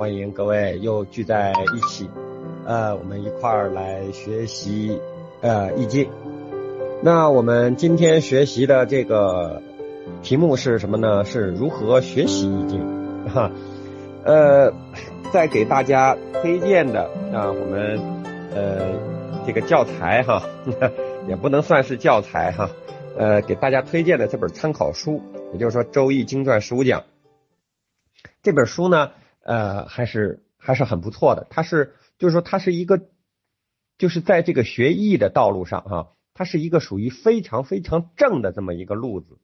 欢迎各位又聚在一起，呃，我们一块儿来学习呃易经。那我们今天学习的这个题目是什么呢？是如何学习易经？哈，呃，在给大家推荐的啊，我们呃这个教材哈，也不能算是教材哈，呃，给大家推荐的这本参考书，也就是说《周易经传十五讲》这本书呢。呃，还是还是很不错的。它是，就是说，它是一个，就是在这个学艺的道路上哈，它是一个属于非常非常正的这么一个路子。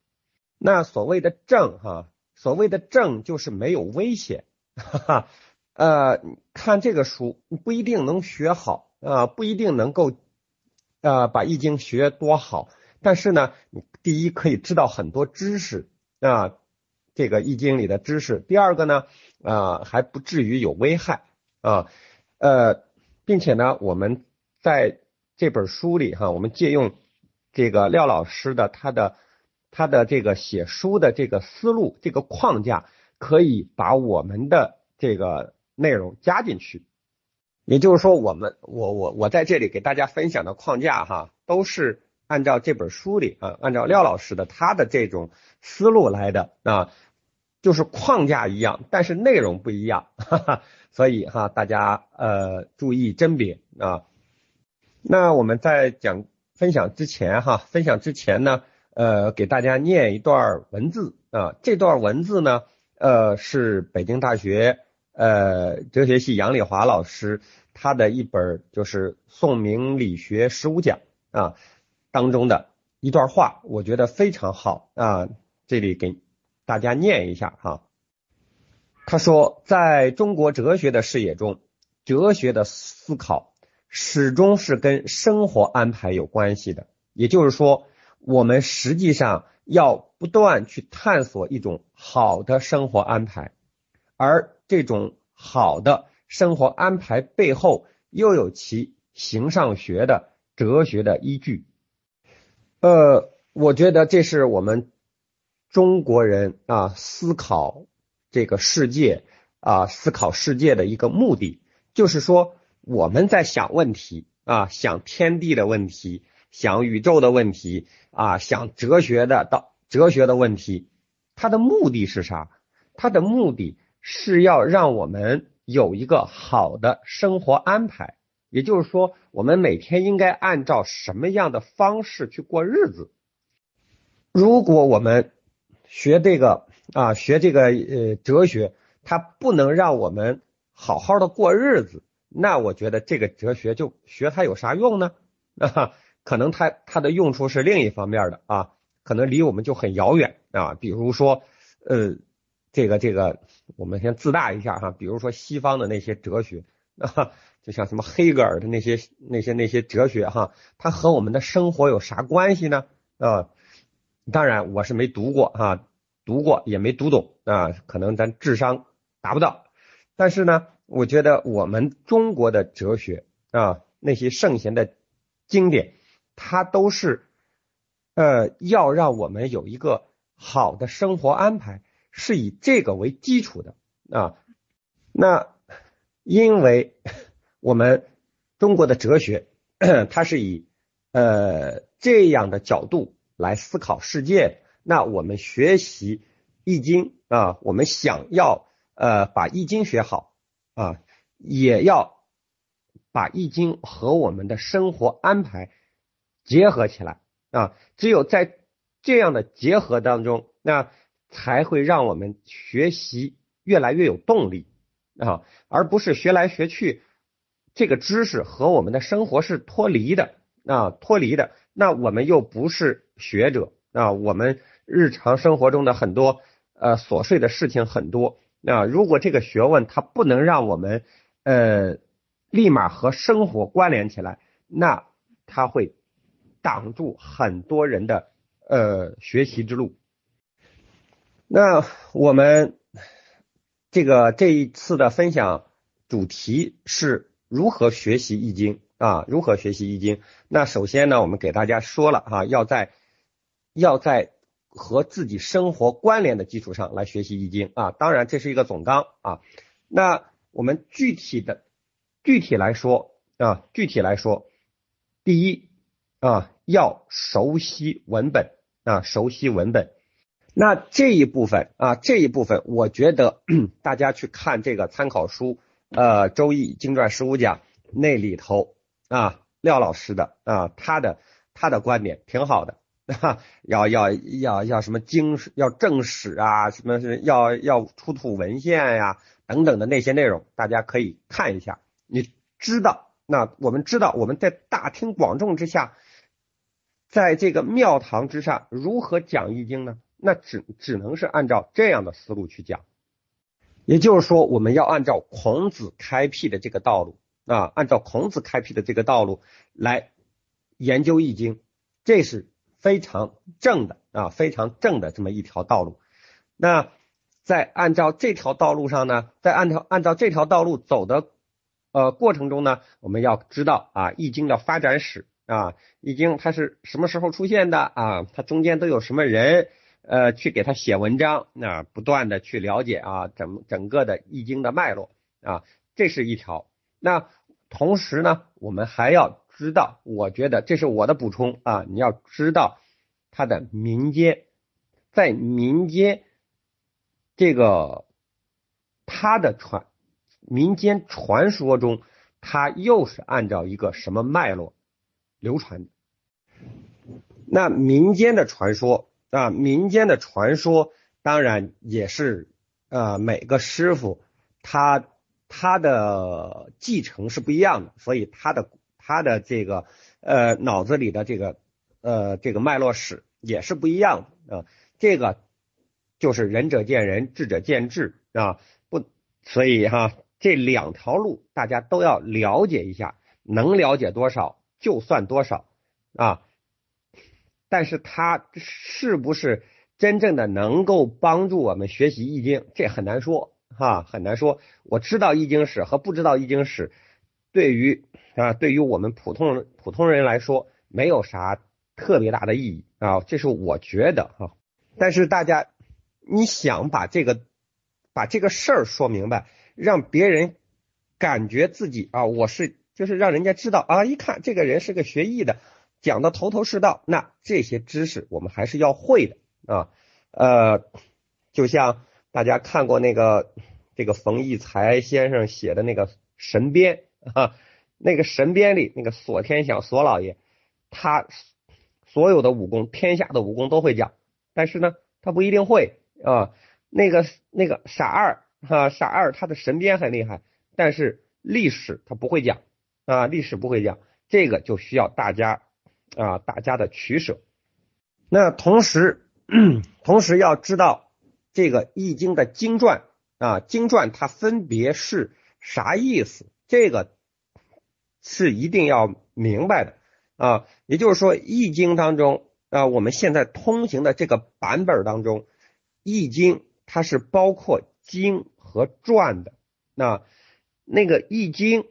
那所谓的正哈，所谓的正就是没有危险。哈哈，呃，看这个书不一定能学好啊，不一定能够啊把易经学多好。但是呢，第一可以知道很多知识啊，这个易经里的知识。第二个呢。啊，还不至于有危害啊，呃，并且呢，我们在这本书里哈，我们借用这个廖老师的他的他的这个写书的这个思路，这个框架，可以把我们的这个内容加进去。也就是说，我们我我我在这里给大家分享的框架哈，都是按照这本书里啊，按照廖老师的他的这种思路来的啊。就是框架一样，但是内容不一样，哈哈，所以哈，大家呃注意甄别啊。那我们在讲分享之前哈，分享之前呢，呃，给大家念一段文字啊。这段文字呢，呃，是北京大学呃哲学系杨丽华老师他的一本就是《宋明理学十五讲》啊当中的一段话，我觉得非常好啊，这里给。大家念一下哈，他说，在中国哲学的视野中，哲学的思考始终是跟生活安排有关系的。也就是说，我们实际上要不断去探索一种好的生活安排，而这种好的生活安排背后又有其形上学的哲学的依据。呃，我觉得这是我们。中国人啊，思考这个世界啊，思考世界的一个目的，就是说我们在想问题啊，想天地的问题，想宇宙的问题啊，想哲学的到哲学的问题，它的目的是啥？它的目的是要让我们有一个好的生活安排，也就是说，我们每天应该按照什么样的方式去过日子？如果我们学这个啊，学这个呃哲学，它不能让我们好好的过日子，那我觉得这个哲学就学它有啥用呢？啊，可能它它的用处是另一方面的啊，可能离我们就很遥远啊。比如说呃，这个这个，我们先自大一下哈，比如说西方的那些哲学啊，就像什么黑格尔的那些那些那些哲学哈，它和我们的生活有啥关系呢？啊？当然，我是没读过哈，读过也没读懂啊，可能咱智商达不到。但是呢，我觉得我们中国的哲学啊，那些圣贤的经典，它都是呃要让我们有一个好的生活安排，是以这个为基础的啊。那因为我们中国的哲学，它是以呃这样的角度。来思考世界，那我们学习易经啊，我们想要呃把易经学好啊，也要把易经和我们的生活安排结合起来啊，只有在这样的结合当中，那才会让我们学习越来越有动力啊，而不是学来学去，这个知识和我们的生活是脱离的啊，脱离的。那我们又不是学者啊，我们日常生活中的很多呃琐碎的事情很多啊，如果这个学问它不能让我们呃立马和生活关联起来，那它会挡住很多人的呃学习之路。那我们这个这一次的分享主题是如何学习易经。啊，如何学习易经？那首先呢，我们给大家说了哈，要在要在和自己生活关联的基础上来学习易经啊。当然，这是一个总纲啊。那我们具体的具体来说啊，具体来说，第一啊，要熟悉文本啊，熟悉文本。那这一部分啊，这一部分，我觉得 大家去看这个参考书，呃，《周易经传十五讲》那里头啊，廖老师的啊，他的他的观点挺好的。哈，要要要要什么经要正史啊，什么是要要出土文献呀，等等的那些内容，大家可以看一下。你知道，那我们知道我们在大庭广众之下，在这个庙堂之上如何讲易经呢？那只只能是按照这样的思路去讲。也就是说，我们要按照孔子开辟的这个道路啊，按照孔子开辟的这个道路来研究易经，这是。非常正的啊，非常正的这么一条道路。那在按照这条道路上呢，在按照按照这条道路走的呃过程中呢，我们要知道啊，《易经》的发展史啊，《易经》它是什么时候出现的啊？它中间都有什么人呃去给他写文章？那不断的去了解啊，整整个的《易经》的脉络啊，这是一条。那同时呢，我们还要。知道，我觉得这是我的补充啊！你要知道它的民间，在民间这个它的传民间传说中，它又是按照一个什么脉络流传？那民间的传说啊，民间的传说当然也是呃每个师傅他他的继承是不一样的，所以他的。他的这个呃脑子里的这个呃这个脉络史也是不一样的啊，这个就是仁者见仁，智者见智啊，不，所以哈这两条路大家都要了解一下，能了解多少就算多少啊，但是他是不是真正的能够帮助我们学习易经，这很难说哈，很难说。我知道易经史和不知道易经史对于。啊，对于我们普通人普通人来说，没有啥特别大的意义啊，这是我觉得哈。但是大家，你想把这个把这个事儿说明白，让别人感觉自己啊，我是就是让人家知道啊，一看这个人是个学艺的，讲的头头是道，那这些知识我们还是要会的啊。呃，就像大家看过那个这个冯骥才先生写的那个《神鞭》啊。那个神鞭里那个锁天祥锁老爷，他所有的武功，天下的武功都会讲，但是呢，他不一定会啊。那个那个傻二哈傻二，他的神鞭很厉害，但是历史他不会讲啊，历史不会讲，这个就需要大家啊大家的取舍。那同时 同时要知道这个易经的经传啊经传它分别是啥意思，这个。是一定要明白的啊，也就是说，《易经》当中啊，我们现在通行的这个版本当中，《易经》它是包括经和传的。那那个《易经》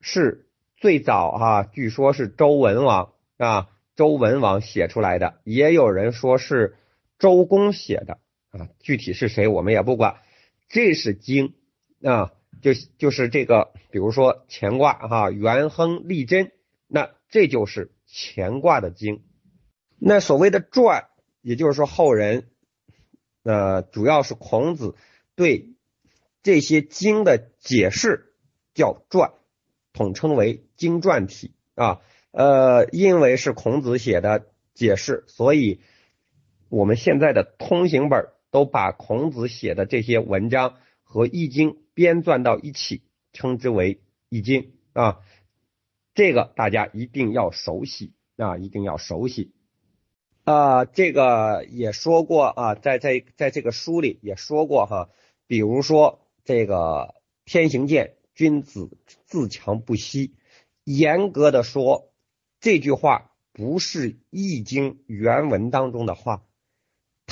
是最早哈，据说是周文王啊，周文王写出来的，也有人说是周公写的啊，具体是谁我们也不管，这是经啊。就就是这个，比如说乾卦哈，元亨利贞，那这就是乾卦的经。那所谓的传，也就是说后人，呃，主要是孔子对这些经的解释叫传，统称为经传体啊。呃，因为是孔子写的解释，所以我们现在的通行本都把孔子写的这些文章和易经。编撰到一起，称之为《易经》啊，这个大家一定要熟悉啊，一定要熟悉啊。这个也说过啊，在在在这个书里也说过哈，比如说这个“天行健，君子自强不息”，严格的说，这句话不是《易经》原文当中的话，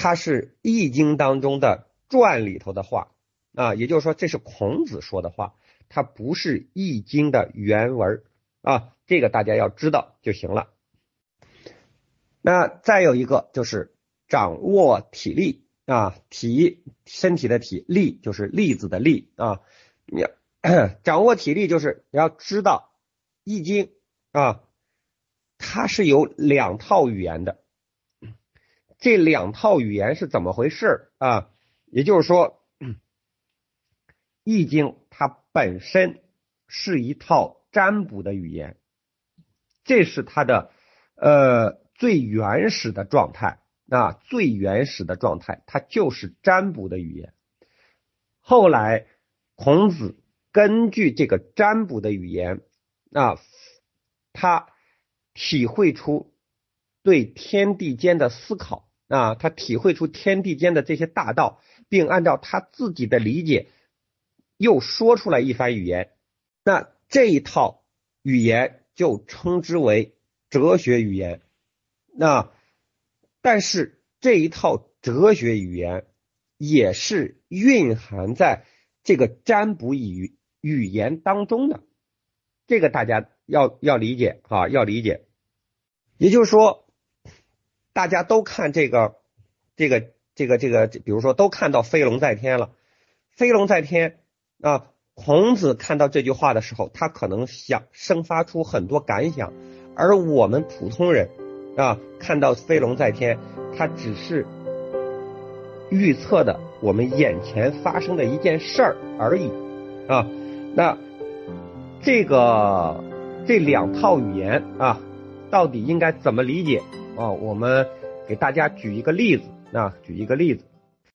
它是《易经》当中的传里头的话。啊，也就是说，这是孔子说的话，它不是《易经》的原文啊，这个大家要知道就行了。那再有一个就是掌握体力啊，体身体的体力就是粒子的力啊，你 掌握体力就是你要知道《易经》啊，它是有两套语言的。这两套语言是怎么回事啊？也就是说，《易经》它本身是一套占卜的语言，这是它的呃最原始的状态啊，最原始的状态，它就是占卜的语言。后来孔子根据这个占卜的语言啊，他体会出对天地间的思考。啊，他体会出天地间的这些大道，并按照他自己的理解，又说出来一番语言。那这一套语言就称之为哲学语言。那但是这一套哲学语言也是蕴含在这个占卜语语言当中的，这个大家要要理解啊，要理解。也就是说。大家都看这个，这个，这个，这个，比如说都看到飞龙在天了，飞龙在天啊。孔子看到这句话的时候，他可能想生发出很多感想，而我们普通人啊，看到飞龙在天，他只是预测的我们眼前发生的一件事儿而已啊。那这个这两套语言啊，到底应该怎么理解？啊，我们给大家举一个例子，啊，举一个例子。